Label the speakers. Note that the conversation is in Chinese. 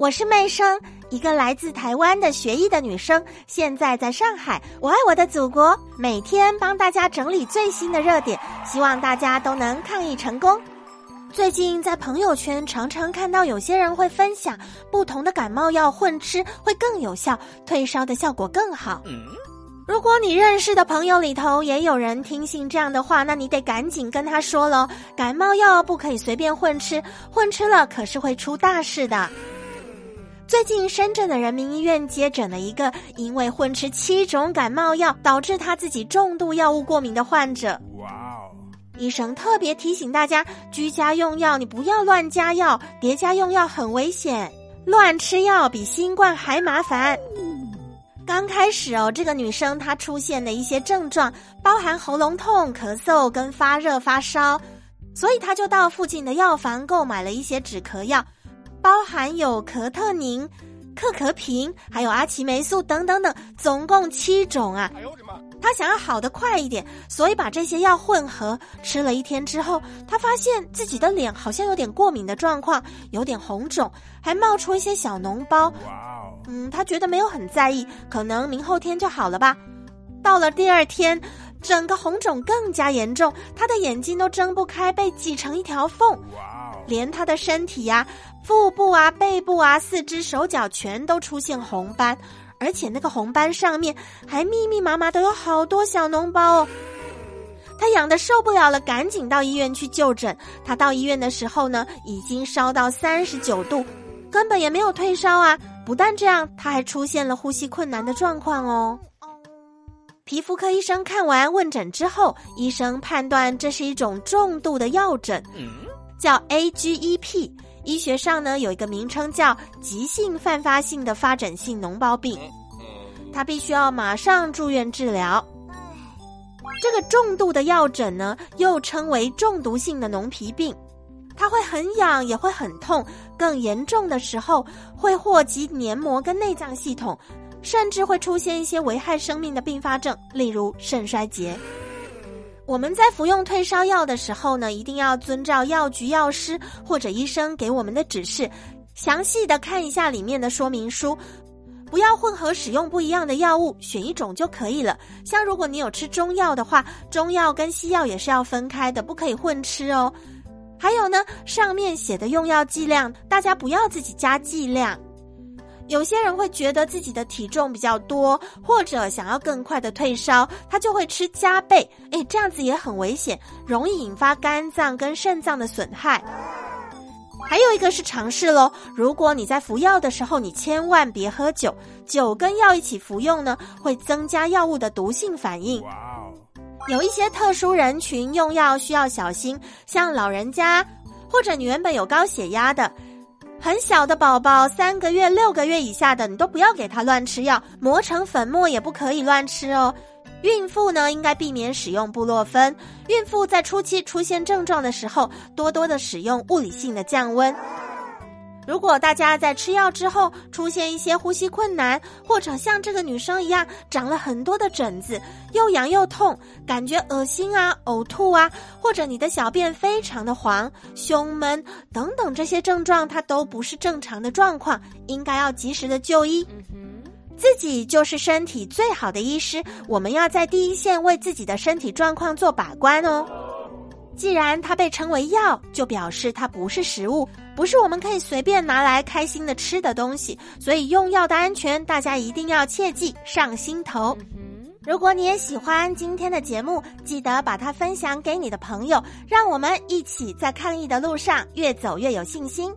Speaker 1: 我是妹生，一个来自台湾的学医的女生，现在在上海。我爱我的祖国，每天帮大家整理最新的热点，希望大家都能抗疫成功。最近在朋友圈常常看到有些人会分享不同的感冒药混吃会更有效，退烧的效果更好。如果你认识的朋友里头也有人听信这样的话，那你得赶紧跟他说喽，感冒药不可以随便混吃，混吃了可是会出大事的。最近，深圳的人民医院接诊了一个因为混吃七种感冒药，导致他自己重度药物过敏的患者。哇哦！医生特别提醒大家，居家用药你不要乱加药，叠加用药很危险，乱吃药比新冠还麻烦。刚开始哦，这个女生她出现的一些症状包含喉咙痛、咳嗽跟发热发烧，所以她就到附近的药房购买了一些止咳药。包含有可特宁、克可平，还有阿奇霉素等等等，总共七种啊！哎呦我的妈！他想要好的快一点，所以把这些药混合吃了一天之后，他发现自己的脸好像有点过敏的状况，有点红肿，还冒出一些小脓包。嗯，他觉得没有很在意，可能明后天就好了吧。到了第二天，整个红肿更加严重，他的眼睛都睁不开，被挤成一条缝。哇！连他的身体呀、腹部啊、背部啊、四肢、手脚全都出现红斑，而且那个红斑上面还密密麻麻的有好多小脓包哦。他痒的受不了了，赶紧到医院去就诊。他到医院的时候呢，已经烧到三十九度，根本也没有退烧啊。不但这样，他还出现了呼吸困难的状况哦。皮肤科医生看完问诊之后，医生判断这是一种重度的药疹。叫 AGEP，医学上呢有一个名称叫急性泛发性的发展性脓包病，他必须要马上住院治疗。这个重度的药疹呢，又称为中毒性的脓皮病，它会很痒，也会很痛，更严重的时候会祸及黏膜跟内脏系统，甚至会出现一些危害生命的并发症，例如肾衰竭。我们在服用退烧药的时候呢，一定要遵照药局药师或者医生给我们的指示，详细的看一下里面的说明书，不要混合使用不一样的药物，选一种就可以了。像如果你有吃中药的话，中药跟西药也是要分开的，不可以混吃哦。还有呢，上面写的用药剂量，大家不要自己加剂量。有些人会觉得自己的体重比较多，或者想要更快的退烧，他就会吃加倍。哎，这样子也很危险，容易引发肝脏跟肾脏的损害。还有一个是尝试喽，如果你在服药的时候，你千万别喝酒，酒跟药一起服用呢，会增加药物的毒性反应。有一些特殊人群用药需要小心，像老人家，或者你原本有高血压的。很小的宝宝，三个月、六个月以下的，你都不要给他乱吃药，磨成粉末也不可以乱吃哦。孕妇呢，应该避免使用布洛芬。孕妇在初期出现症状的时候，多多的使用物理性的降温。如果大家在吃药之后出现一些呼吸困难，或者像这个女生一样长了很多的疹子，又痒又痛，感觉恶心啊、呕吐啊，或者你的小便非常的黄、胸闷等等这些症状，它都不是正常的状况，应该要及时的就医。自己就是身体最好的医师，我们要在第一线为自己的身体状况做把关哦。既然它被称为药，就表示它不是食物，不是我们可以随便拿来开心的吃的东西。所以用药的安全，大家一定要切记上心头。如果你也喜欢今天的节目，记得把它分享给你的朋友，让我们一起在抗疫的路上越走越有信心。